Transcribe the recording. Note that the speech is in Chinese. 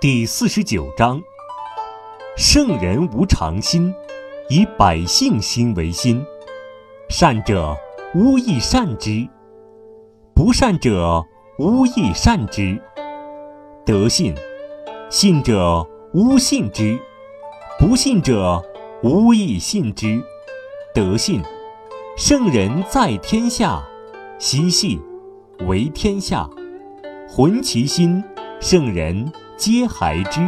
第四十九章：圣人无常心，以百姓心为心。善者无亦善之，不善者无亦善之。德信，信者无信之，不信者无亦信之。德信，圣人在天下，心信为天下。浑其心，圣人皆孩之。